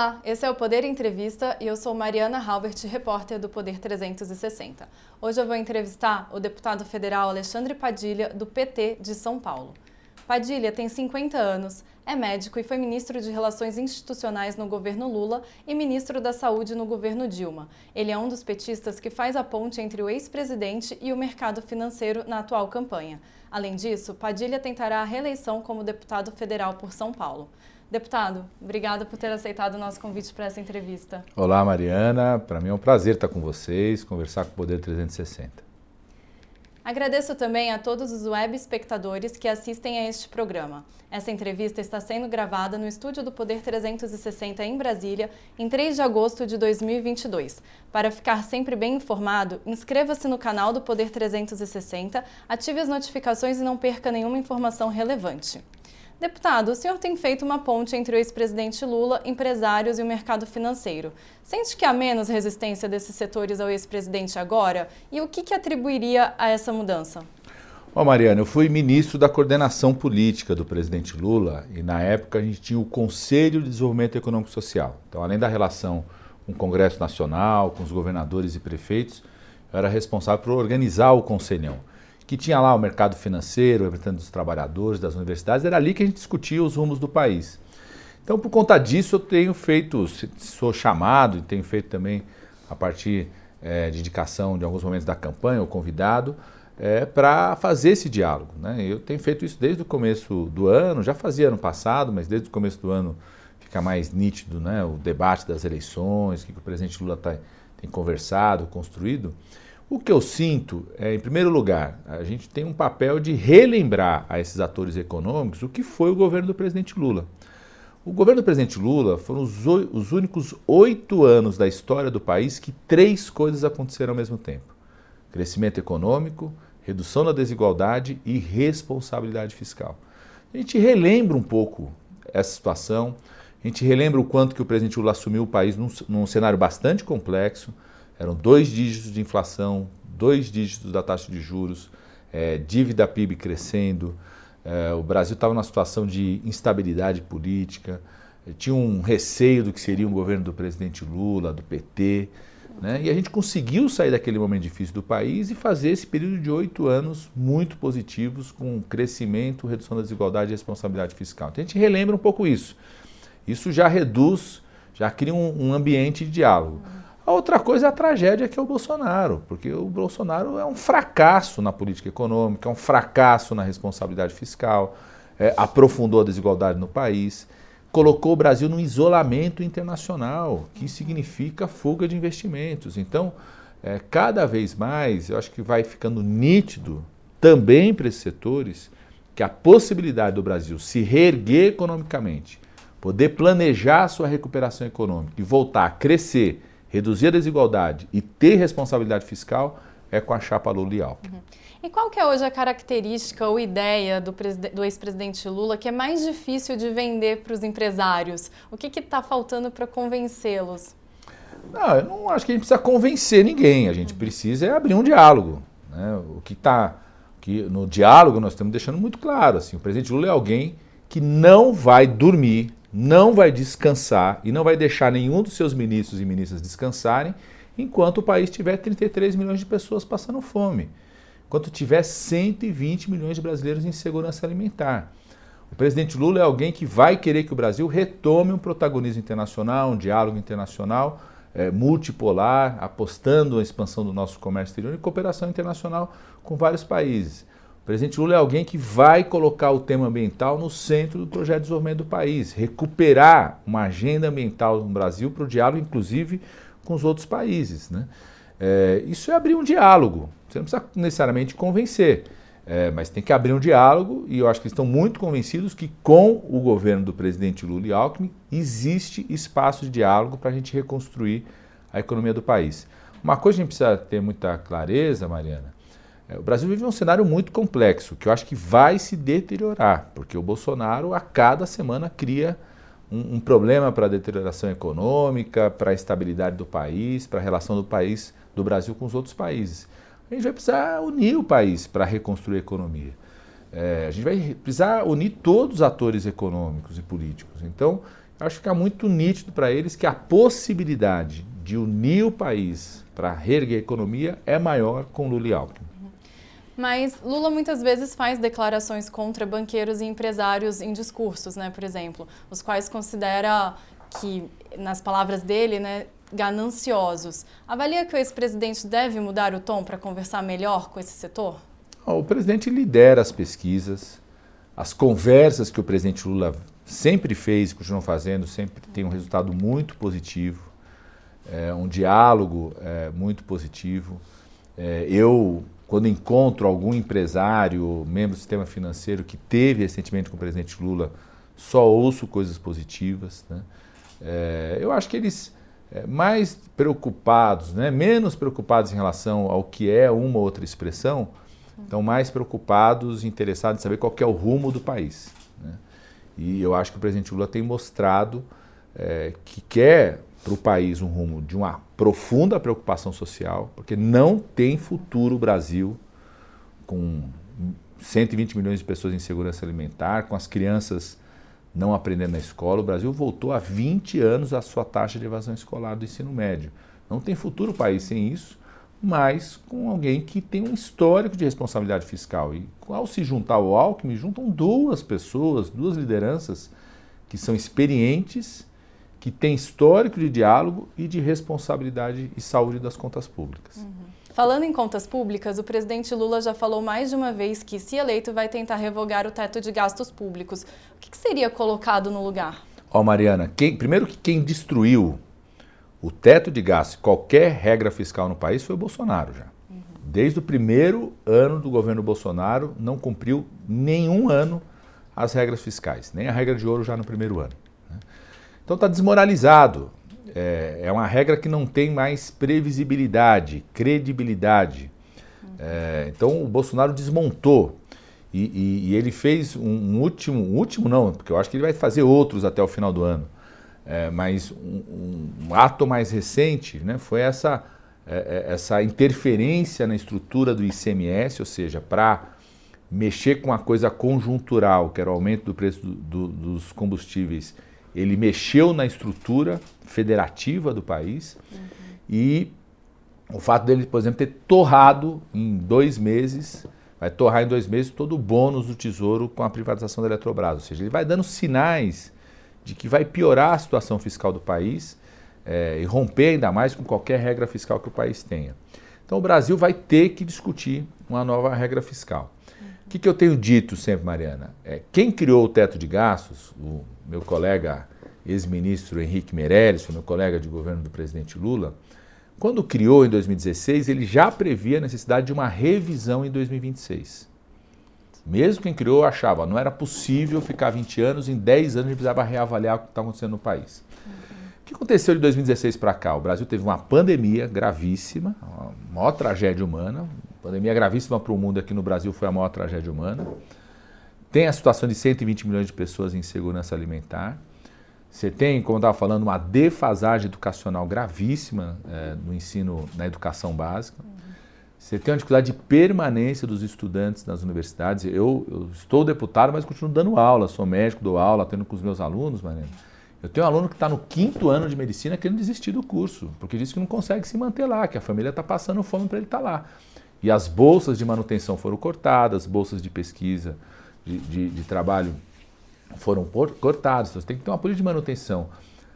Olá, esse é o Poder Entrevista e eu sou Mariana Halbert, repórter do Poder 360. Hoje eu vou entrevistar o deputado federal Alexandre Padilha, do PT de São Paulo. Padilha tem 50 anos, é médico e foi ministro de Relações Institucionais no governo Lula e ministro da Saúde no governo Dilma. Ele é um dos petistas que faz a ponte entre o ex-presidente e o mercado financeiro na atual campanha. Além disso, Padilha tentará a reeleição como deputado federal por São Paulo. Deputado, obrigada por ter aceitado o nosso convite para essa entrevista. Olá, Mariana. Para mim é um prazer estar com vocês, conversar com o Poder 360. Agradeço também a todos os web espectadores que assistem a este programa. Essa entrevista está sendo gravada no estúdio do Poder 360 em Brasília, em 3 de agosto de 2022. Para ficar sempre bem informado, inscreva-se no canal do Poder 360, ative as notificações e não perca nenhuma informação relevante. Deputado, o senhor tem feito uma ponte entre o ex-presidente Lula, empresários e o mercado financeiro. Sente que há menos resistência desses setores ao ex-presidente agora? E o que, que atribuiria a essa mudança? Bom, Mariana, eu fui ministro da coordenação política do presidente Lula e na época a gente tinha o Conselho de Desenvolvimento Econômico e Social. Então, além da relação com o Congresso Nacional, com os governadores e prefeitos, eu era responsável por organizar o Conselhão que tinha lá o mercado financeiro, representando dos trabalhadores, das universidades, era ali que a gente discutia os rumos do país. Então, por conta disso, eu tenho feito, sou chamado e tenho feito também, a partir é, de indicação de alguns momentos da campanha, ou convidado, é, para fazer esse diálogo. Né? Eu tenho feito isso desde o começo do ano, já fazia ano passado, mas desde o começo do ano fica mais nítido né? o debate das eleições, o que o presidente Lula tá, tem conversado, construído. O que eu sinto é, em primeiro lugar, a gente tem um papel de relembrar a esses atores econômicos o que foi o governo do presidente Lula. O governo do presidente Lula foram os, os únicos oito anos da história do país que três coisas aconteceram ao mesmo tempo: crescimento econômico, redução da desigualdade e responsabilidade fiscal. A gente relembra um pouco essa situação, a gente relembra o quanto que o presidente Lula assumiu o país num, num cenário bastante complexo eram dois dígitos de inflação, dois dígitos da taxa de juros, é, dívida PIB crescendo. É, o Brasil estava numa situação de instabilidade política, tinha um receio do que seria um governo do presidente Lula, do PT. Né? E a gente conseguiu sair daquele momento difícil do país e fazer esse período de oito anos muito positivos, com crescimento, redução da desigualdade e responsabilidade fiscal. Então a gente relembra um pouco isso. Isso já reduz, já cria um, um ambiente de diálogo. A outra coisa é a tragédia que é o Bolsonaro, porque o Bolsonaro é um fracasso na política econômica, é um fracasso na responsabilidade fiscal, é, aprofundou a desigualdade no país, colocou o Brasil num isolamento internacional, que significa fuga de investimentos. Então, é, cada vez mais, eu acho que vai ficando nítido também para esses setores que a possibilidade do Brasil se reerguer economicamente, poder planejar sua recuperação econômica e voltar a crescer reduzir a desigualdade e ter responsabilidade fiscal é com a chapa Lula e Alckmin. Uhum. E qual que é hoje a característica ou ideia do, do ex-presidente Lula que é mais difícil de vender para os empresários? O que está faltando para convencê-los? Não, eu não acho que a gente precisa convencer ninguém. A gente precisa é abrir um diálogo. Né? O que está que no diálogo nós estamos deixando muito claro. Assim, o presidente Lula é alguém que não vai dormir não vai descansar e não vai deixar nenhum dos seus ministros e ministras descansarem enquanto o país tiver 33 milhões de pessoas passando fome, enquanto tiver 120 milhões de brasileiros em segurança alimentar. O presidente Lula é alguém que vai querer que o Brasil retome um protagonismo internacional, um diálogo internacional é, multipolar, apostando na expansão do nosso comércio exterior e cooperação internacional com vários países. Presidente Lula é alguém que vai colocar o tema ambiental no centro do projeto de desenvolvimento do país, recuperar uma agenda ambiental no Brasil para o diálogo, inclusive, com os outros países. Né? É, isso é abrir um diálogo. Você não precisa necessariamente convencer, é, mas tem que abrir um diálogo e eu acho que eles estão muito convencidos que com o governo do presidente Lula e Alckmin existe espaço de diálogo para a gente reconstruir a economia do país. Uma coisa que a gente precisa ter muita clareza, Mariana, o Brasil vive um cenário muito complexo, que eu acho que vai se deteriorar, porque o Bolsonaro a cada semana cria um, um problema para a deterioração econômica, para a estabilidade do país, para a relação do país, do Brasil com os outros países. A gente vai precisar unir o país para reconstruir a economia. É, a gente vai precisar unir todos os atores econômicos e políticos. Então, acho que fica muito nítido para eles que a possibilidade de unir o país para reerguer a economia é maior com Lula e Alckmin. Mas Lula muitas vezes faz declarações contra banqueiros e empresários em discursos, né, por exemplo, os quais considera que, nas palavras dele, né, gananciosos. Avalia que o ex-presidente deve mudar o tom para conversar melhor com esse setor? O presidente lidera as pesquisas, as conversas que o presidente Lula sempre fez continua fazendo, sempre tem um resultado muito positivo, é, um diálogo é, muito positivo. É, eu, quando encontro algum empresário, membro do sistema financeiro que teve recentemente com o presidente Lula, só ouço coisas positivas. Né? É, eu acho que eles é, mais preocupados, né, menos preocupados em relação ao que é uma ou outra expressão, estão mais preocupados interessados em saber qual é o rumo do país. Né? E eu acho que o presidente Lula tem mostrado é, que quer para o país um rumo de uma profunda preocupação social, porque não tem futuro o Brasil com 120 milhões de pessoas em segurança alimentar, com as crianças não aprendendo na escola. O Brasil voltou há 20 anos à sua taxa de evasão escolar do ensino médio. Não tem futuro o país sem isso mas com alguém que tem um histórico de responsabilidade fiscal. E ao se juntar ao Alckmin, juntam duas pessoas, duas lideranças que são experientes, que têm histórico de diálogo e de responsabilidade e saúde das contas públicas. Uhum. Falando em contas públicas, o presidente Lula já falou mais de uma vez que, se eleito, vai tentar revogar o teto de gastos públicos. O que, que seria colocado no lugar? Ó, oh, Mariana, quem, primeiro que quem destruiu o teto de gastos, qualquer regra fiscal no país foi o Bolsonaro já. Uhum. Desde o primeiro ano do governo Bolsonaro, não cumpriu nenhum ano as regras fiscais, nem a regra de ouro já no primeiro ano. Então está desmoralizado. É, é, uma regra que não tem mais previsibilidade, credibilidade. É, então o Bolsonaro desmontou e, e, e ele fez um, um último, um último não, porque eu acho que ele vai fazer outros até o final do ano é, mas um, um, ato mais recente né, foi essa, é, é essa interferência na estrutura do ICMS, ou seja, para mexer com a coisa conjuntural, que era o aumento do preço do, do, dos combustíveis, ele mexeu na estrutura federativa do país uhum. e o fato dele, por exemplo, ter torrado em dois meses, vai torrar em dois meses todo o bônus do Tesouro com a privatização da Eletrobras, ou seja, ele vai dando sinais de que vai piorar a situação fiscal do país é, e romper ainda mais com qualquer regra fiscal que o país tenha. Então o Brasil vai ter que discutir uma nova regra fiscal. Que, que eu tenho dito sempre, Mariana? É, quem criou o teto de gastos, o meu colega ex-ministro Henrique Meirelles, meu colega de governo do presidente Lula, quando criou em 2016, ele já previa a necessidade de uma revisão em 2026. Mesmo quem criou achava, não era possível ficar 20 anos, em 10 anos a gente precisava reavaliar o que está acontecendo no país. O que aconteceu de 2016 para cá? O Brasil teve uma pandemia gravíssima, a maior tragédia humana. Pandemia gravíssima para o mundo aqui no Brasil foi a maior tragédia humana. Tem a situação de 120 milhões de pessoas em segurança alimentar. Você tem, como eu estava falando, uma defasagem educacional gravíssima é, no ensino, na educação básica. Você tem uma dificuldade de permanência dos estudantes nas universidades. Eu, eu, estou deputado, mas continuo dando aula. Sou médico, dou aula, tendo com os meus alunos, Mariana. Eu tenho um aluno que está no quinto ano de medicina querendo desistir do curso, porque diz que não consegue se manter lá, que a família está passando fome para ele estar tá lá. E as bolsas de manutenção foram cortadas, bolsas de pesquisa, de, de, de trabalho foram cortadas. Então, você tem que ter uma política de manutenção.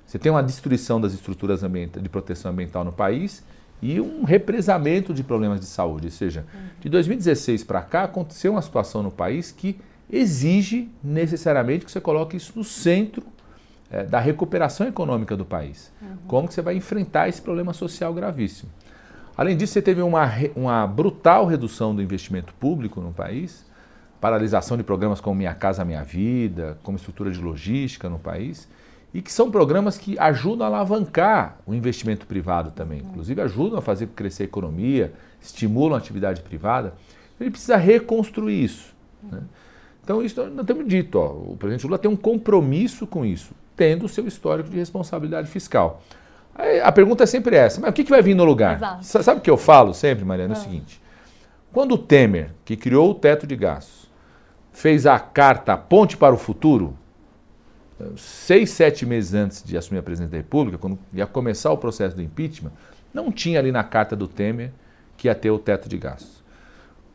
Você tem uma destruição das estruturas de proteção ambiental no país e um represamento de problemas de saúde. Ou seja, de 2016 para cá aconteceu uma situação no país que exige necessariamente que você coloque isso no centro é, da recuperação econômica do país. Uhum. Como que você vai enfrentar esse problema social gravíssimo. Além disso, você teve uma, uma brutal redução do investimento público no país, paralisação de programas como Minha Casa Minha Vida, como estrutura de logística no país, e que são programas que ajudam a alavancar o investimento privado também, inclusive ajudam a fazer crescer a economia, estimulam a atividade privada. Ele precisa reconstruir isso. Né? Então, isso nós temos dito, ó, o presidente Lula tem um compromisso com isso, tendo o seu histórico de responsabilidade fiscal. Aí, a pergunta é sempre essa, mas o que, que vai vir no lugar? Exato. Sabe o que eu falo sempre, Mariana? É o ah. seguinte, quando o Temer, que criou o teto de gastos, fez a carta Ponte para o Futuro, seis, sete meses antes de assumir a presidência da República, quando ia começar o processo do impeachment, não tinha ali na carta do Temer que ia ter o teto de gastos.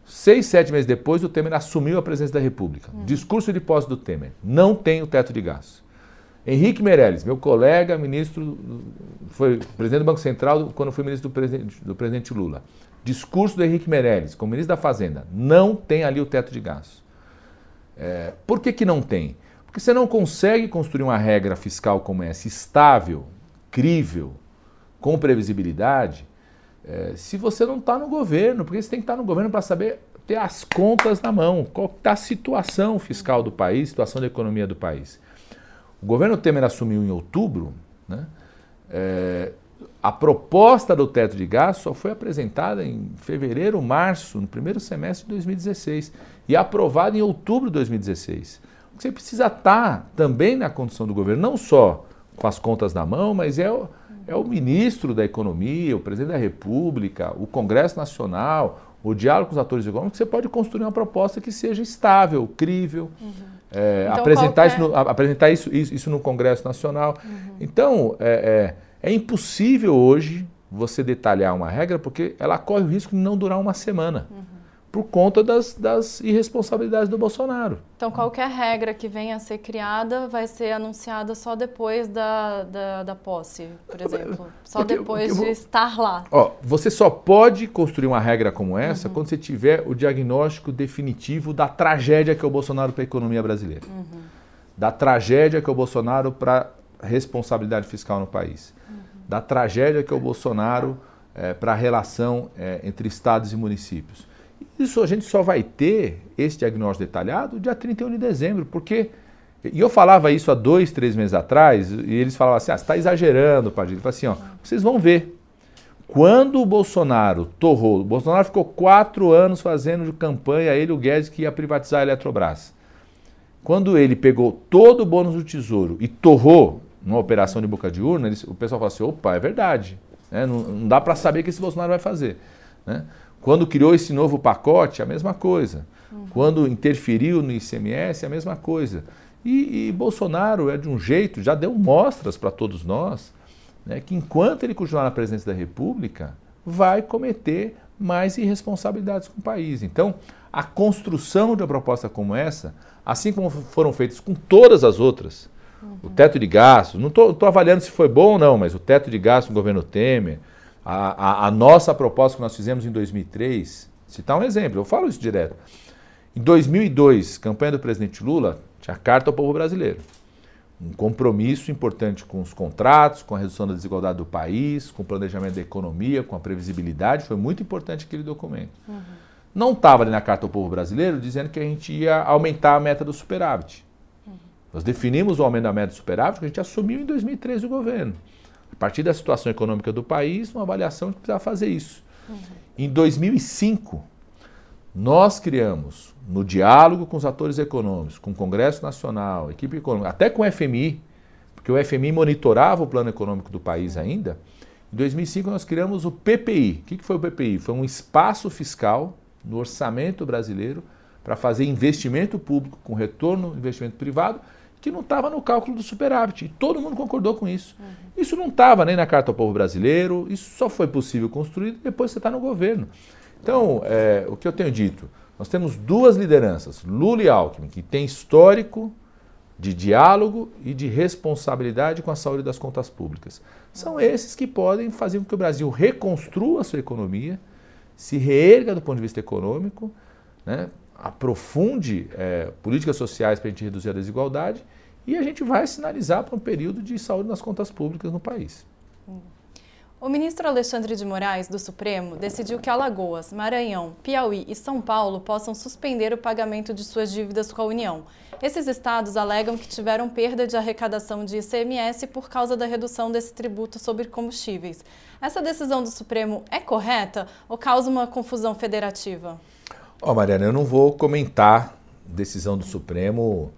Seis, sete meses depois, o Temer assumiu a presidência da República. Hum. Discurso de posse do Temer. Não tem o teto de gastos. Henrique Meirelles, meu colega, ministro, foi presidente do Banco Central quando foi ministro do presidente, do presidente Lula. Discurso do Henrique Meirelles, como ministro da Fazenda, não tem ali o teto de gastos. É, por que, que não tem? Porque você não consegue construir uma regra fiscal como essa, estável, crível, com previsibilidade, é, se você não está no governo, porque você tem que estar tá no governo para saber ter as contas na mão, qual está a situação fiscal do país, situação da economia do país. O governo Temer assumiu em outubro, né? É, a proposta do teto de gastos só foi apresentada em fevereiro, março, no primeiro semestre de 2016 e aprovada em outubro de 2016. Você precisa estar também na condição do governo, não só com as contas na mão, mas é o, é o ministro da Economia, o presidente da República, o Congresso Nacional, o diálogo com os atores econômicos, você pode construir uma proposta que seja estável, crível, uhum. É, então, apresentar, isso no, apresentar isso, isso, isso, no Congresso Nacional. Uhum. Então, é, é, é, impossível hoje você detalhar uma regra porque ela corre o risco de não durar uma semana. Uhum por conta das, das, irresponsabilidades do Bolsonaro. Então, qualquer regra que venha a ser criada vai ser anunciada só depois da, da, da posse, por exemplo. Só porque, depois porque, de estar lá. Ó, você só pode construir uma regra como essa uhum. quando você tiver o diagnóstico definitivo da tragédia que é o Bolsonaro para a economia brasileira. Uhum. Da tragédia que é o Bolsonaro para a responsabilidade fiscal no país. Uhum. Da tragédia que é o Bolsonaro é, para a relação é, entre estados e municípios isso a gente só vai ter esse diagnóstico detalhado dia 31 de dezembro, porque. E eu falava isso há dois, três meses atrás, e eles falavam assim: ah, você está exagerando, Padilha. Eu assim: ó, vocês vão ver. Quando o Bolsonaro torrou, o Bolsonaro ficou quatro anos fazendo de campanha, ele o Guedes, que ia privatizar a Eletrobras. Quando ele pegou todo o bônus do Tesouro e torrou numa operação de boca de urna, o pessoal falou assim: opa, é verdade. Né? Não, não, dá para saber o que esse Bolsonaro vai fazer. Né? Quando criou esse novo pacote, a mesma coisa. Uhum. Quando interferiu no ICMS, a mesma coisa. E, e, Bolsonaro é de um jeito, já deu mostras para todos nós, né, que enquanto ele continuar na presidência da República, vai cometer mais irresponsabilidades com o país. Então, a construção de uma proposta como essa, assim como foram feitas com todas as outras, uhum. o teto de gastos, não estou avaliando se foi bom ou não, mas o teto de gastos no governo Temer, a, a, a, nossa proposta que nós fizemos em 2003, citar um exemplo, eu falo isso direto. Em 2002, campanha do presidente Lula, tinha carta ao povo brasileiro. Um compromisso importante com os contratos, com a redução da desigualdade do país, com o planejamento da economia, com a previsibilidade. Foi muito importante aquele documento. Uhum. Não estava ali na carta ao povo brasileiro dizendo que a gente ia aumentar a meta do superávit. Uhum. Nós definimos o aumento da meta do superávit que a gente assumiu em 2003 o governo. A partir da situação econômica do país, uma avaliação que precisava fazer isso. Uhum. Em 2005, nós criamos, no diálogo com os atores econômicos, com o Congresso Nacional, equipe econômica, até com o FMI, porque o FMI monitorava o plano econômico do país ainda, em 2005 nós criamos o PPI. O que foi o PPI? Foi um espaço fiscal no orçamento brasileiro para fazer investimento público com retorno investimento privado que não estava no cálculo do superávit. E todo mundo concordou com isso. Uhum. Isso não estava nem na Carta ao Povo Brasileiro, isso só foi possível construir depois que você está no governo. Então, é, o que eu tenho dito, nós temos duas lideranças, Lula e Alckmin, que têm histórico de diálogo e de responsabilidade com a saúde das contas públicas. São esses que podem fazer com que o Brasil reconstrua a sua economia, se reerga do ponto de vista econômico, né, aprofunde é, políticas sociais para a gente reduzir a desigualdade e a gente vai sinalizar para um período de saúde nas contas públicas no país. O ministro Alexandre de Moraes, do Supremo, decidiu que Alagoas, Maranhão, Piauí e São Paulo possam suspender o pagamento de suas dívidas com a União. Esses estados alegam que tiveram perda de arrecadação de ICMS por causa da redução desse tributo sobre combustíveis. Essa decisão do Supremo é correta ou causa uma confusão federativa? Ó, oh, Mariana, eu não vou comentar decisão do Supremo.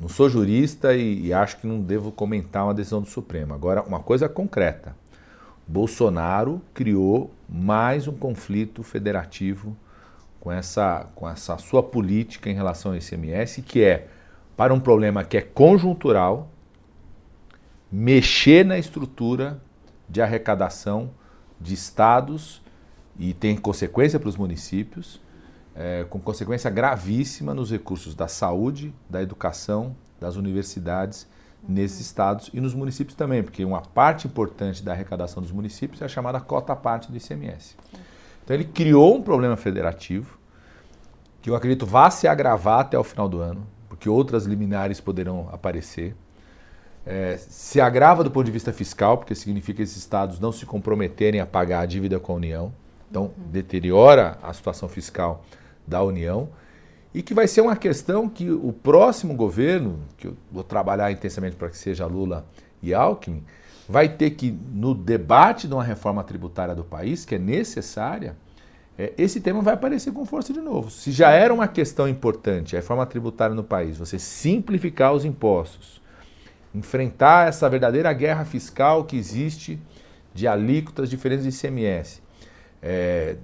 Não sou jurista e, e, acho que não devo comentar uma decisão do Supremo. Agora, uma coisa concreta: Bolsonaro criou mais um conflito federativo com essa, com essa sua política em relação ao ICMS, que é para um problema que é conjuntural, mexer na estrutura de arrecadação de estados e tem consequência para os municípios, é, com consequência gravíssima nos recursos da saúde, da educação, das universidades nesses estados e nos municípios também, porque uma parte importante da arrecadação dos municípios é a chamada cota parte do ICMS. Então ele criou um problema federativo que eu acredito vá se agravar até o final do ano, porque outras liminares poderão aparecer. É, se agrava do ponto de vista fiscal, porque significa que esses estados não se comprometerem a pagar a dívida com a União. Então, deteriora a situação fiscal da União e que vai ser uma questão que o próximo governo, que eu vou trabalhar intensamente para que seja Lula e Alckmin, vai ter que, no debate de uma reforma tributária do país, que é necessária, é, esse tema vai aparecer com força de novo. Se já era uma questão importante, a reforma tributária no país, você simplificar os impostos, enfrentar essa verdadeira guerra fiscal que existe de alíquotas diferentes de ICMS, é,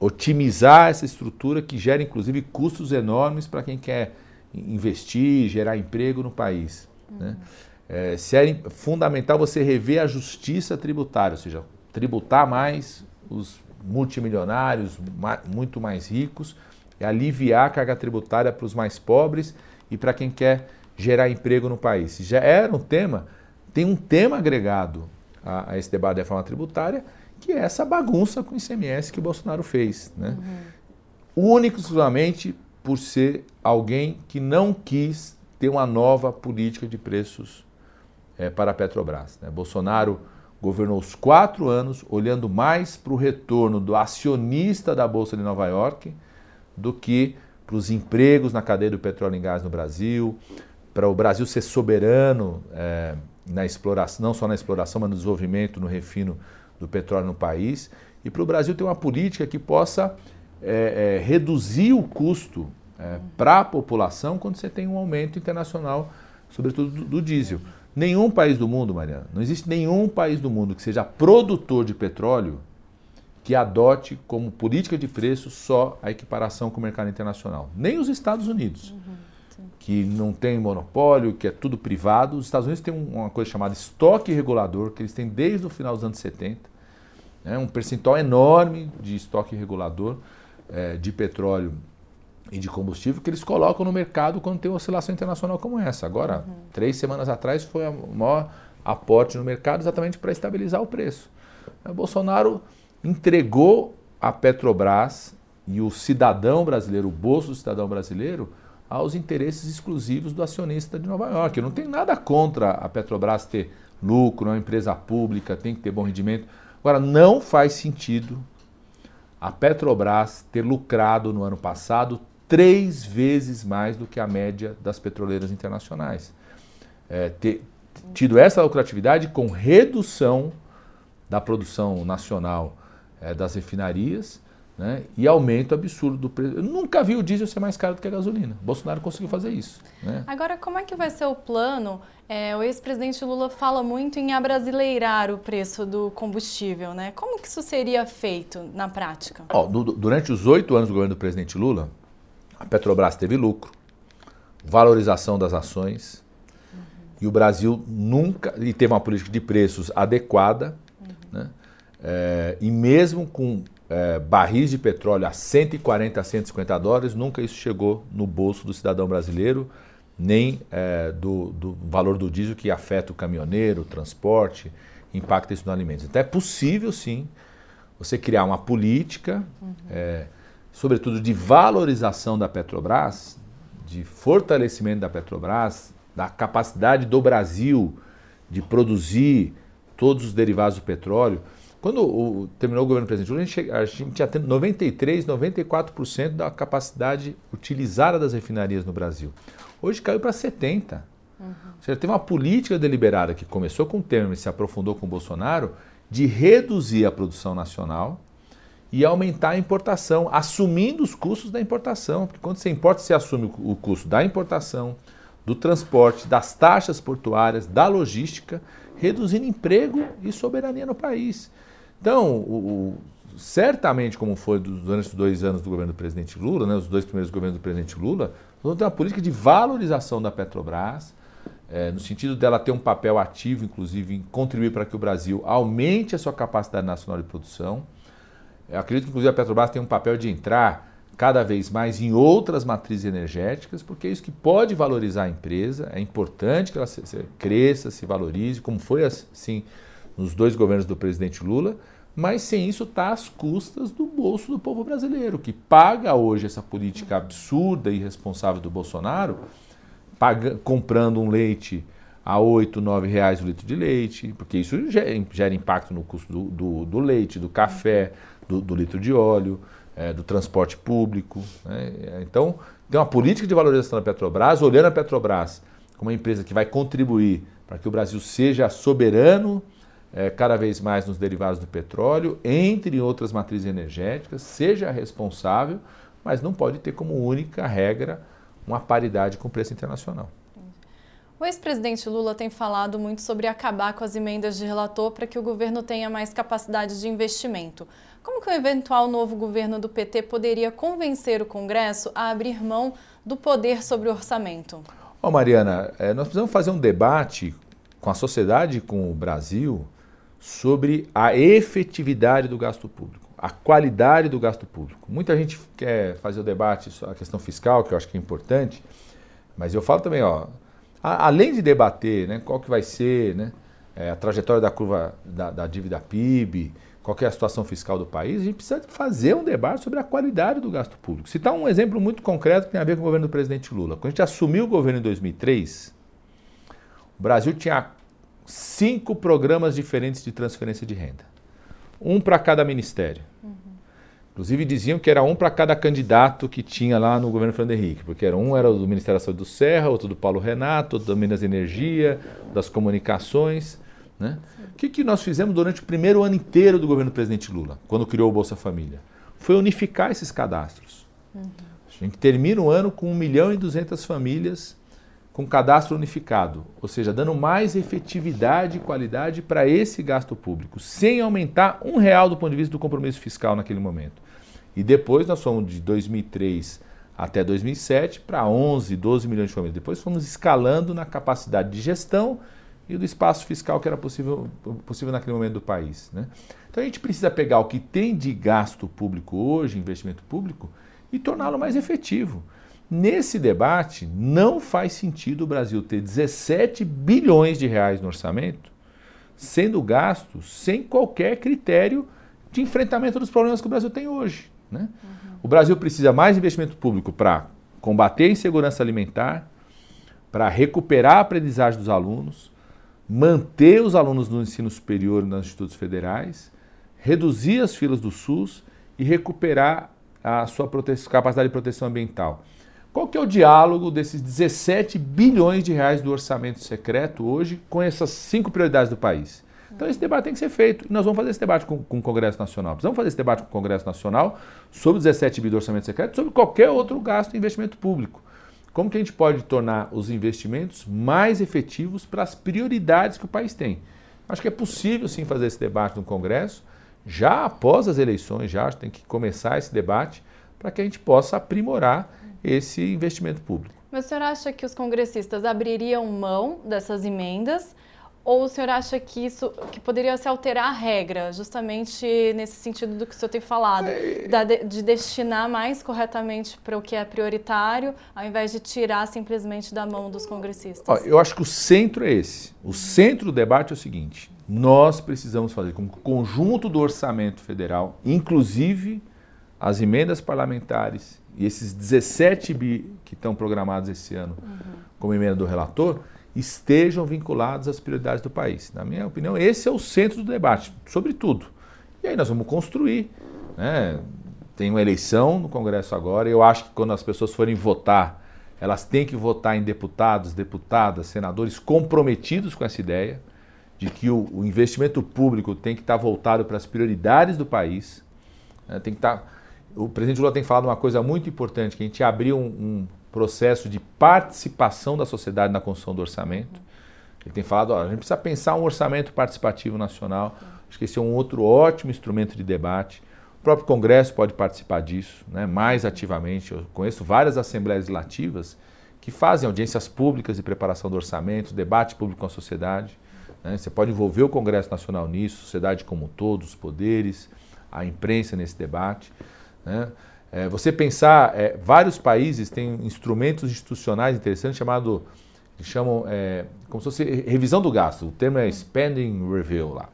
otimizar essa estrutura que gera inclusive custos enormes para quem quer investir, gerar emprego no país. Uhum. Né? É, se é fundamental você rever a justiça tributária, ou seja, tributar mais os multimilionários, muito mais ricos, e aliviar a carga tributária para os mais pobres e para quem quer gerar emprego no país. Já era um tema, tem um tema agregado a, a esse debate da reforma tributária, que é essa bagunça com o ICMS que o Bolsonaro fez. Né? Uhum. Único exclusivamente por ser alguém que não quis ter uma nova política de preços é, para a Petrobras. Né? Bolsonaro governou os quatro anos olhando mais para o retorno do acionista da Bolsa de Nova York do que para os empregos na cadeia do petróleo e gás no Brasil, para o Brasil ser soberano é, na exploração, não só na exploração, mas no desenvolvimento, no refino do petróleo no país e para o Brasil ter uma política que possa é, é, reduzir o custo é, para a população quando você tem um aumento internacional, sobretudo do, do, diesel. Nenhum país do mundo, Mariana, não existe nenhum país do mundo que seja produtor de petróleo que adote como política de preço só a equiparação com o mercado internacional. Nem os Estados Unidos. Uhum que não tem monopólio, que é tudo privado. Os Estados Unidos têm uma coisa chamada estoque regulador, que eles têm desde o final dos anos 70 né, um percentual enorme de estoque regulador é, de petróleo e de combustível que eles colocam no mercado quando tem uma oscilação internacional como essa. Agora, uhum. três semanas atrás foi o maior aporte no mercado exatamente para estabilizar o preço. O Bolsonaro entregou a Petrobras e o cidadão brasileiro, o bolso do cidadão brasileiro, aos interesses exclusivos do acionista de Nova York. Eu não tenho nada contra a Petrobras ter lucro, é uma empresa pública, tem que ter bom rendimento. Agora, não faz sentido a Petrobras ter lucrado no ano passado três vezes mais do que a média das petroleiras internacionais. É, ter tido essa lucratividade com redução da produção nacional é, das refinarias né? e aumento absurdo do preço. Eu nunca vi o diesel ser mais caro do que a gasolina. O Bolsonaro conseguiu fazer isso. Né? Agora, como é que vai ser o plano? É, o ex-presidente Lula fala muito em abrasileirar o preço do combustível. Né? Como que isso seria feito na prática? Oh, do, durante os oito anos do governo do presidente Lula, a Petrobras teve lucro, valorização das ações, uhum. e o Brasil nunca. e teve uma política de preços adequada, uhum. né? É, e mesmo com é, barris de petróleo a 140 a 150 dólares, nunca isso chegou no bolso do cidadão brasileiro, nem é, do, do, valor do diesel que afeta o caminhoneiro, o transporte, impacta isso no alimentos. Então é possível sim você criar uma política, uhum. é, sobretudo de valorização da Petrobras, de fortalecimento da Petrobras, da capacidade do Brasil de produzir todos os derivados do petróleo. Quando o, terminou o governo presidente Lula, a gente, a gente tinha 93, 94% da capacidade utilizada das refinarias no Brasil. Hoje caiu para 70%. Uhum. Ou seja, teve uma política deliberada que começou com o Temer e se aprofundou com o Bolsonaro de reduzir a produção nacional e aumentar a importação, assumindo os custos da importação. Porque quando você importa, você assume o custo da importação, do transporte, das taxas portuárias, da logística, reduzindo emprego e soberania no país. Então, o, o, certamente, como foi durante os dois anos do governo do presidente Lula, né, os dois primeiros governos do presidente Lula, nós vamos ter uma política de valorização da Petrobras, é, no sentido dela ter um papel ativo, inclusive, em contribuir para que o Brasil aumente a sua capacidade nacional de produção. Eu acredito que, inclusive, a Petrobras tem um papel de entrar cada vez mais em outras matrizes energéticas, porque é isso que pode valorizar a empresa. É importante que ela se, se, cresça, se valorize, como foi assim nos dois governos do presidente Lula, mas sem isso está às custas do bolso do povo brasileiro, que paga hoje essa política absurda e irresponsável do Bolsonaro paga, comprando um leite a 8, 9 reais o litro de leite, porque isso gera, gera impacto no custo do, do, do leite, do café, do, do litro de óleo, é, do transporte público. Né? Então, tem uma política de valorização da Petrobras, olhando a Petrobras como uma empresa que vai contribuir para que o Brasil seja soberano é, cada vez mais nos derivados do petróleo, entre outras matrizes energéticas, seja responsável, mas não pode ter como única regra uma paridade com o preço internacional. O ex-presidente Lula tem falado muito sobre acabar com as emendas de relator para que o governo tenha mais capacidade de investimento. Como que o eventual novo governo do PT poderia convencer o Congresso a abrir mão do poder sobre o orçamento? Ó, oh, Mariana, é, nós precisamos fazer um debate com a sociedade com o Brasil sobre a efetividade do gasto público a qualidade do gasto público. Muita gente quer fazer o debate sobre a questão fiscal, que eu acho que é importante, mas eu falo também, ó, além de debater né, qual que vai ser né, é, a trajetória da curva da, da, dívida PIB, qual que é a situação fiscal do país, a gente precisa fazer um debate sobre a qualidade do gasto público. Citar um exemplo muito concreto que tem a ver com o governo do presidente Lula. Quando a gente assumiu o governo em 2003, o Brasil tinha cinco programas diferentes de transferência de renda um para cada ministério. Uhum. Inclusive diziam que era um para cada candidato que tinha lá no governo Fernando Henrique, porque era um era do Ministério da Saúde do Serra, outro do Paulo Renato, outro da Minas Energia, das comunicações. Né? O que, que nós fizemos durante o primeiro ano inteiro do governo do presidente Lula, quando criou o Bolsa Família? Foi unificar esses cadastros. Uhum. A gente termina o ano com 1 milhão e 200 famílias com cadastro unificado, ou seja, dando mais efetividade e qualidade para esse gasto público, sem aumentar um real do ponto de vista do compromisso fiscal naquele momento. E depois nós fomos de 2003 até 2007 para 11, 12 milhões de famílias. Depois fomos escalando na capacidade de gestão e do espaço fiscal que era possível, possível naquele momento do país. Né? Então a gente precisa pegar o que tem de gasto público hoje, investimento público, e torná-lo mais efetivo. Nesse debate, não faz sentido o Brasil ter 17 bilhões de reais no orçamento sendo gastos sem qualquer critério de enfrentamento dos problemas que o Brasil tem hoje. Né? Uhum. O Brasil precisa mais investimento público para combater a insegurança alimentar, para recuperar a aprendizagem dos alunos, manter os alunos no ensino superior nos institutos federais, reduzir as filas do SUS e recuperar a sua capacidade de proteção ambiental. Qual que é o diálogo desses 17 bilhões de reais do orçamento secreto hoje com essas cinco prioridades do país? Então esse debate tem que ser feito. E nós vamos fazer esse debate com, com o Congresso Nacional. Precisamos fazer esse debate com o Congresso Nacional sobre 17 bilhões do orçamento secreto, sobre qualquer outro gasto em investimento público. Como que a gente pode tornar os investimentos mais efetivos para as prioridades que o país tem? Acho que é possível sim fazer esse debate no Congresso, já após as eleições, já tem que começar esse debate para que a gente possa aprimorar esse investimento público. Mas o senhor acha que os congressistas abririam mão dessas emendas ou o senhor acha que isso que poderia se alterar a regra, justamente nesse sentido do que o senhor tem falado, é... da, de destinar mais corretamente para o que é prioritário, ao invés de tirar simplesmente da mão dos congressistas? Ó, eu acho que o centro é esse. O centro do debate é o seguinte: nós precisamos fazer com que o conjunto do orçamento federal, inclusive as emendas parlamentares e esses 17 bi que estão programados esse ano uhum. como emenda do relator estejam vinculados às prioridades do país. Na minha opinião, esse é o centro do debate, sobre tudo. E aí nós vamos construir. Né? Tem uma eleição no Congresso agora, e eu acho que quando as pessoas forem votar, elas têm que votar em deputados, deputadas, senadores comprometidos com essa ideia de que o, o investimento público tem que estar voltado para as prioridades do país, né? tem que estar o presidente Lula tem falado uma coisa muito importante, que a gente abriu um, um processo de participação da sociedade na construção do orçamento. Ele tem falado, ó, a gente precisa pensar um orçamento participativo nacional. Acho que esse é um outro ótimo instrumento de debate. O próprio Congresso pode participar disso, né, mais ativamente. Eu conheço várias assembleias legislativas que fazem audiências públicas de preparação do orçamento, debate público com a sociedade. Né? Você pode envolver o Congresso Nacional nisso, sociedade como um todo, os poderes, a imprensa nesse debate. Né? É, você pensar, é, vários países têm instrumentos institucionais interessantes chamado, chamam é, como se fosse revisão do gasto. O termo é spending review lá.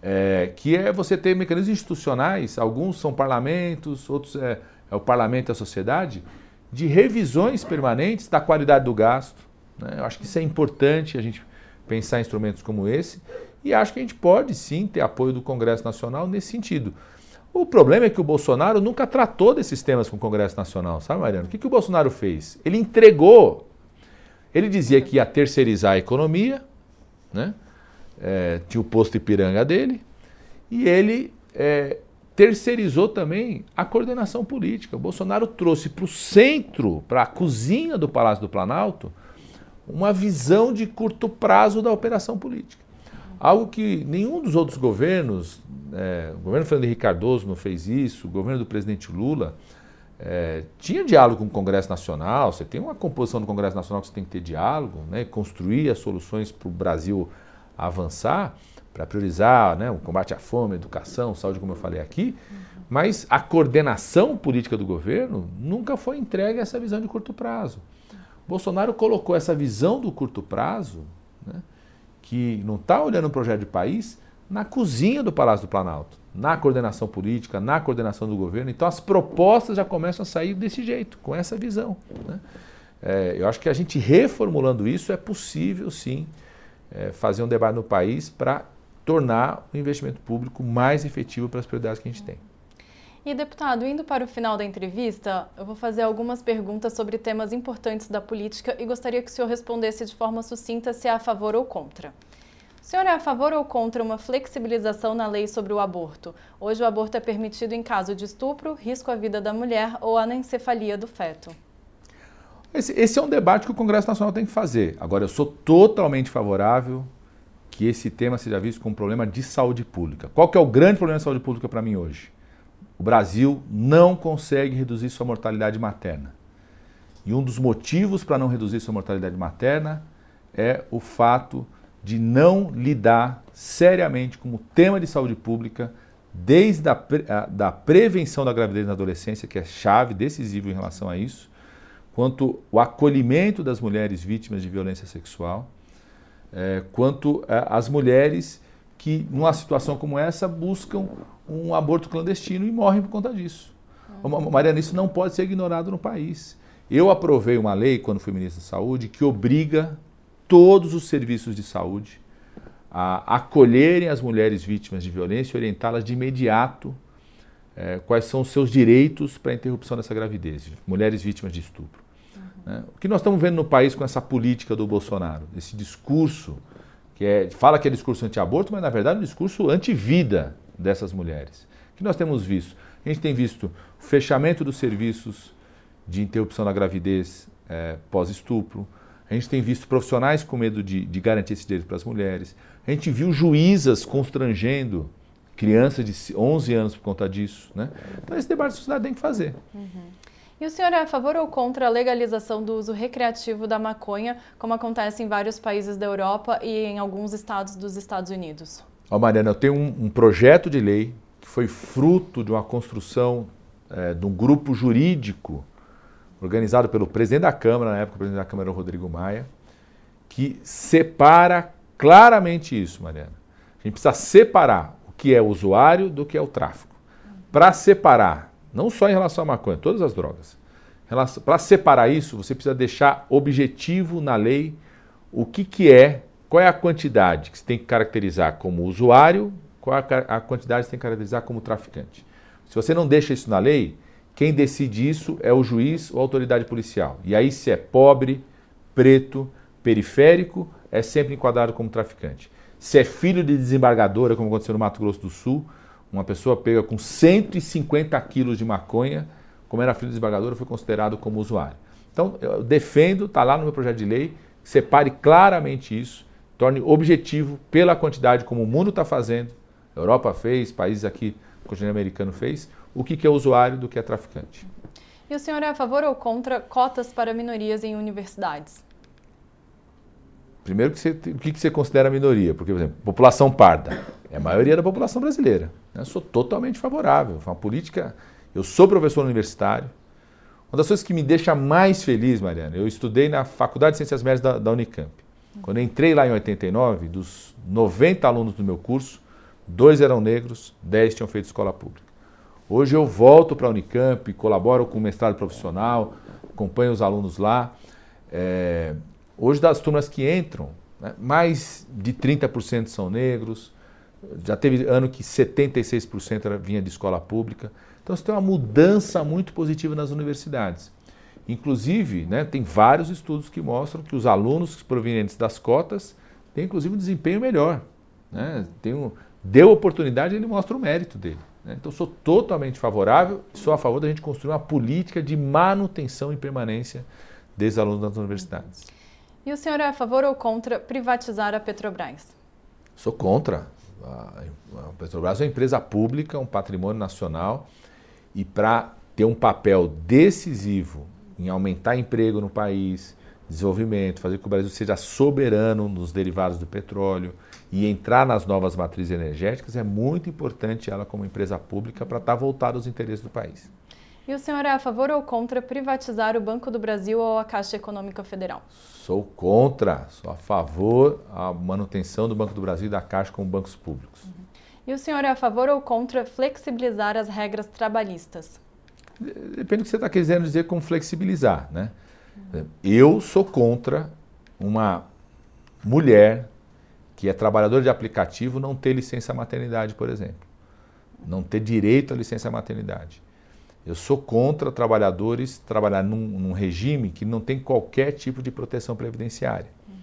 É, que é você ter mecanismos institucionais, alguns são parlamentos, outros é, é o parlamento e a sociedade, de revisões permanentes da qualidade do gasto. Né? Eu acho que isso é importante a gente pensar em instrumentos como esse e acho que a gente pode sim ter apoio do Congresso Nacional nesse sentido. O problema é que o Bolsonaro nunca tratou desses temas com o Congresso Nacional, sabe, Mariano? O que, que o Bolsonaro fez? Ele entregou. Ele dizia que ia terceirizar a economia, né? É, tinha o posto Ipiranga dele, e ele é, terceirizou também a coordenação política. O Bolsonaro trouxe para o centro, para a cozinha do Palácio do Planalto, uma visão de curto prazo da operação política. Algo que nenhum dos outros governos, é, o governo Fernando Henrique Cardoso não fez isso, o governo do presidente Lula, é, tinha diálogo com o Congresso Nacional, você tem uma composição do Congresso Nacional que você tem que ter diálogo, né, construir as soluções para o Brasil avançar, para priorizar né, o combate à fome, educação, saúde, como eu falei aqui, mas a coordenação política do governo nunca foi entregue a essa visão de curto prazo. Bolsonaro colocou essa visão do curto prazo, né, que não está olhando um projeto de país, na cozinha do Palácio do Planalto, na coordenação política, na coordenação do governo. Então as propostas já começam a sair desse jeito, com essa visão. Né? É, eu acho que a gente reformulando isso é possível sim é, fazer um debate no país para tornar o investimento público mais efetivo para as prioridades que a gente tem. E, deputado, indo para o final da entrevista, eu vou fazer algumas perguntas sobre temas importantes da política e gostaria que o senhor respondesse de forma sucinta se é a favor ou contra. O senhor é a favor ou contra uma flexibilização na lei sobre o aborto? Hoje o aborto é permitido em caso de estupro, risco à vida da mulher ou anencefalia do feto. Esse, esse, é um debate que o Congresso Nacional tem que fazer. Agora, eu sou totalmente favorável que esse tema seja visto como um problema de saúde pública. Qual que é o grande problema de saúde pública para mim hoje? O Brasil não consegue reduzir sua mortalidade materna. E um dos motivos para não reduzir sua mortalidade materna é o fato de não lidar seriamente como tema de saúde pública, desde a, a da prevenção da gravidez na adolescência, que é chave decisiva em relação a isso, quanto o acolhimento das mulheres vítimas de violência sexual, é, quanto é, as mulheres que, numa situação como essa, buscam um aborto clandestino e morrem por conta disso. Uhum. Mariana, isso não pode ser ignorado no país. Eu aprovei uma lei, quando fui ministro da Saúde, que obriga todos os serviços de saúde a acolherem as mulheres vítimas de violência e orientá-las de imediato é, quais são os seus direitos para a interrupção dessa gravidez, mulheres vítimas de estupro. Uhum. Né? O que nós estamos vendo no país com essa política do Bolsonaro, esse discurso que é, fala que é discurso anti-aborto, mas na verdade é um discurso anti-vida dessas mulheres. O que nós temos visto? A gente tem visto o fechamento dos serviços de interrupção da gravidez é, pós-estupro, a gente tem visto profissionais com medo de, de garantir esse direito para as mulheres, a gente viu juízas constrangendo crianças de 11 anos por conta disso. Né? Então, esse debate a sociedade tem que fazer. Uhum. E o senhor é a favor ou contra a legalização do uso recreativo da maconha, como acontece em vários países da Europa e em alguns estados dos Estados Unidos? Ó, Mariana, eu tenho um, um, projeto de lei que foi fruto de uma construção é, de um grupo jurídico organizado pelo presidente da Câmara, na época o presidente da Câmara era o Rodrigo Maia, que separa claramente isso, Mariana. A gente precisa separar o que é usuário do que é o tráfico. Para separar não só em relação à maconha, todas as drogas. Para separar isso, você precisa deixar objetivo na lei o que, que é, qual é a quantidade que você tem que caracterizar como usuário, qual é a quantidade que você tem que caracterizar como traficante. Se você não deixa isso na lei, quem decide isso é o juiz ou a autoridade policial. E aí, se é pobre, preto, periférico, é sempre enquadrado como traficante. Se é filho de desembargadora, como aconteceu no Mato Grosso do Sul, uma pessoa pega com 150 quilos de maconha, como era filho de desembargador, foi considerado como usuário. Então, eu defendo, está lá no meu projeto de lei, separe claramente isso, torne objetivo pela quantidade como o mundo está fazendo, a Europa fez, países aqui, o continente americano fez, o que é usuário do que é traficante. E o senhor é a favor ou contra cotas para minorias em universidades? Primeiro, que você, o que você considera minoria? Porque, por exemplo, população parda é a maioria da população brasileira. Eu sou totalmente favorável. Uma política. Eu sou professor universitário. Uma das coisas que me deixa mais feliz, Mariana, eu estudei na Faculdade de Ciências Médicas da, da Unicamp. Quando entrei lá em 89, dos 90 alunos do meu curso, dois eram negros, 10 tinham feito escola pública. Hoje eu volto para a Unicamp, colaboro com o mestrado profissional, acompanho os alunos lá. É, hoje, das turmas que entram, né, mais de 30% são negros, já teve ano que 76% vinha de escola pública. Então, você tem uma mudança muito positiva nas universidades. Inclusive, né, tem vários estudos que mostram que os alunos provenientes das cotas têm, inclusive, um desempenho melhor. Né? Tem um, deu oportunidade, ele mostra o mérito dele. Né? Então, sou totalmente favorável, sou a favor da gente construir uma política de manutenção e permanência desses alunos das universidades. E o senhor é a favor ou contra privatizar a Petrobras? Sou contra. A Petrobras é uma empresa pública, um patrimônio nacional, e para ter um papel decisivo em aumentar emprego no país, desenvolvimento, fazer com que o Brasil seja soberano nos derivados do petróleo, e entrar nas novas matrizes energéticas, é muito importante ela como empresa pública para estar voltada aos interesses do país. E o senhor é a favor ou contra privatizar o Banco do Brasil ou a Caixa Econômica Federal? Sou contra, sou a favor a manutenção do Banco do Brasil e da Caixa como bancos públicos. Uhum. E o senhor é a favor ou contra flexibilizar as regras trabalhistas? Depende do que você está querendo dizer com flexibilizar, né? Eu sou contra uma mulher que é trabalhador de aplicativo não ter licença maternidade, por exemplo. Não ter direito à licença maternidade. Eu sou contra trabalhadores trabalhar num, num regime que não tem qualquer tipo de proteção previdenciária. Uhum.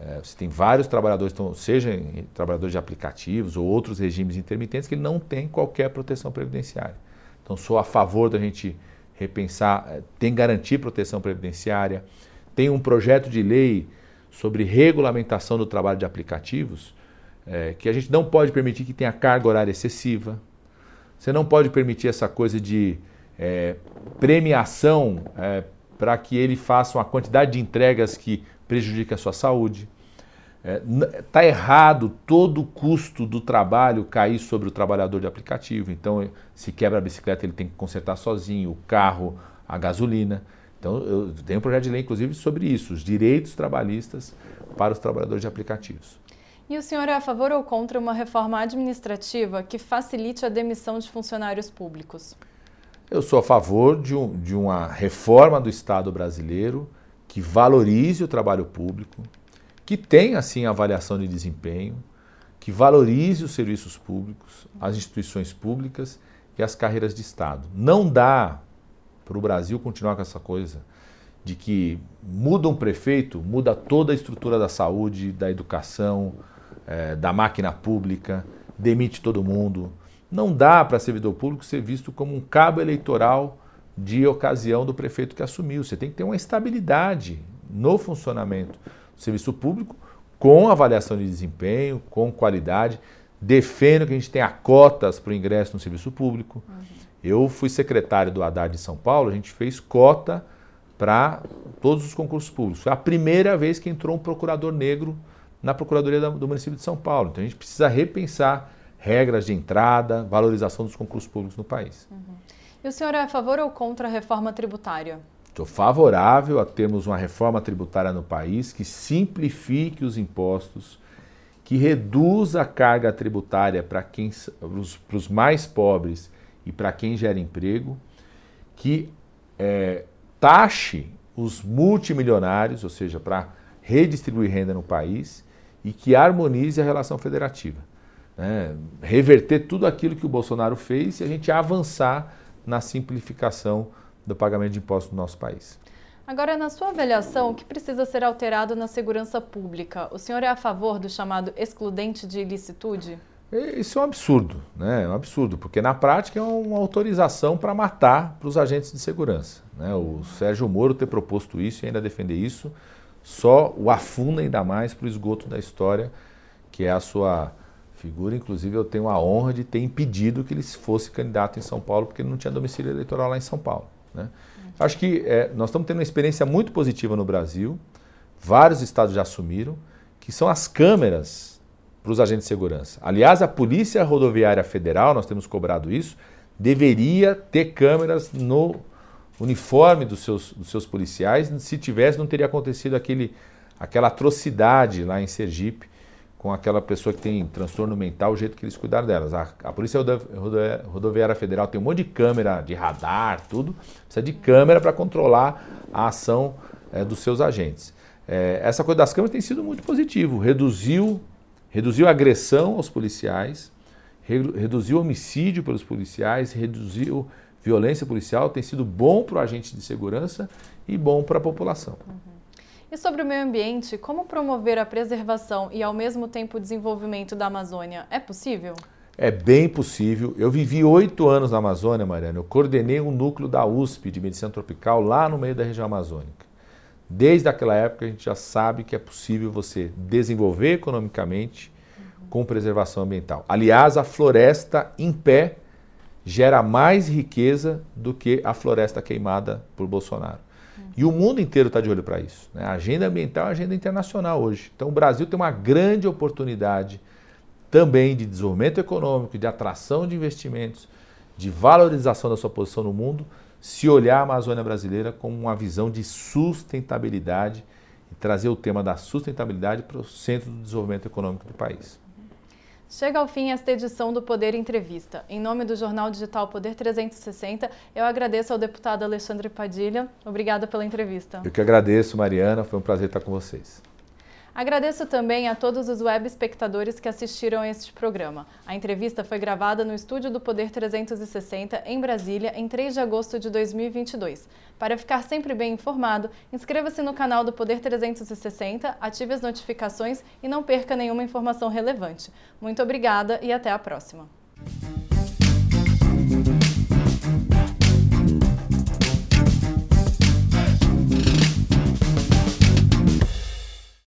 É, você tem vários trabalhadores, então, seja trabalhadores de aplicativos ou outros regimes intermitentes, que não têm qualquer proteção previdenciária. Então, sou a favor da gente repensar, é, tem garantir proteção previdenciária, tem um projeto de lei sobre regulamentação do trabalho de aplicativos, é, que a gente não pode permitir que tenha carga horária excessiva. Você não pode permitir essa coisa de é, premiação é, para que ele faça uma quantidade de entregas que prejudique a sua saúde. Está é, errado todo o custo do trabalho cair sobre o trabalhador de aplicativo. Então, se quebra a bicicleta, ele tem que consertar sozinho, o carro, a gasolina. Então, eu tenho um projeto de lei, inclusive, sobre isso, os direitos trabalhistas para os trabalhadores de aplicativos. E o senhor é a favor ou contra uma reforma administrativa que facilite a demissão de funcionários públicos? Eu sou a favor de, um, de uma reforma do Estado brasileiro que valorize o trabalho público, que tenha, assim, avaliação de desempenho, que valorize os serviços públicos, as instituições públicas e as carreiras de Estado. Não dá para o Brasil continuar com essa coisa de que muda um prefeito, muda toda a estrutura da saúde, da educação, é, da máquina pública, demite todo mundo. Não dá para servidor público ser visto como um cabo eleitoral de ocasião do prefeito que assumiu. Você tem que ter uma estabilidade no funcionamento serviço público, com avaliação de desempenho, com qualidade. Defendo que a gente tenha cotas para o ingresso no serviço público. Uhum. Eu fui secretário do Haddad de São Paulo, a gente fez cota para todos os concursos públicos. Foi a primeira vez que entrou um procurador negro na Procuradoria do município de São Paulo. Então a gente precisa repensar regras de entrada, valorização dos concursos públicos no país. Uhum. E o senhor é a favor ou contra a reforma tributária? Estou favorável a termos uma reforma tributária no país que simplifique os impostos, que reduza a carga tributária para quem, para os mais pobres e para quem gera emprego, que é, taxe os multimilionários, ou seja, para redistribuir renda no país, e que harmonize a relação federativa. Né? Reverter tudo aquilo que o Bolsonaro fez e a gente avançar na simplificação do pagamento de impostos no nosso país. Agora, na sua avaliação, o que precisa ser alterado na segurança pública? O senhor é a favor do chamado excludente de ilicitude? Isso é um absurdo, né? É um absurdo, porque na prática é uma autorização para matar para os agentes de segurança. Né? O Sérgio Moro ter proposto isso e ainda defender isso só o afunda ainda mais para o esgoto da história, que é a sua figura. Inclusive, eu tenho a honra de ter impedido que ele fosse candidato em São Paulo, porque ele não tinha domicílio eleitoral lá em São Paulo. Né? Acho que é, nós estamos tendo uma experiência muito positiva no Brasil, vários estados já assumiram, que são as câmeras para os agentes de segurança. Aliás, a Polícia Rodoviária Federal, nós temos cobrado isso, deveria ter câmeras no uniforme dos seus, dos seus policiais. Se tivesse, não teria acontecido aquele, aquela atrocidade lá em Sergipe com aquela pessoa que tem transtorno mental, o jeito que eles cuidaram delas. A, a Polícia Rodoviária Federal tem um monte de câmera, de radar, tudo. Precisa de câmera para controlar a ação é, dos seus agentes. É, essa coisa das câmeras tem sido muito positivo. Reduziu, reduziu a agressão aos policiais, reduziu homicídio pelos policiais, reduziu violência policial, tem sido bom para o agente de segurança e bom para a população. Uhum. E sobre o meio ambiente, como promover a preservação e ao mesmo tempo o desenvolvimento da Amazônia? É possível? É bem possível. Eu vivi oito anos na Amazônia, Mariana. Eu coordenei um núcleo da USP de Medicina Tropical lá no meio da região amazônica. Desde aquela época a gente já sabe que é possível você desenvolver economicamente com preservação ambiental. Aliás, a floresta em pé gera mais riqueza do que a floresta queimada por Bolsonaro. E o mundo inteiro está de olho para isso. Né? A agenda ambiental é a agenda internacional hoje. Então o Brasil tem uma grande oportunidade também de desenvolvimento econômico, de atração de investimentos, de valorização da sua posição no mundo, se olhar a Amazônia brasileira com uma visão de sustentabilidade e trazer o tema da sustentabilidade para o centro do desenvolvimento econômico do país. Chega ao fim esta edição do Poder Entrevista. Em nome do Jornal Digital Poder 360, eu agradeço ao deputado Alexandre Padilha. Obrigada pela entrevista. Eu que agradeço, Mariana. Foi um prazer estar com vocês. Agradeço também a todos os web espectadores que assistiram a este programa. A entrevista foi gravada no estúdio do Poder 360, em Brasília, em 3 de agosto de 2022. Para ficar sempre bem informado, inscreva-se no canal do Poder 360, ative as notificações e não perca nenhuma informação relevante. Muito obrigada e até a próxima.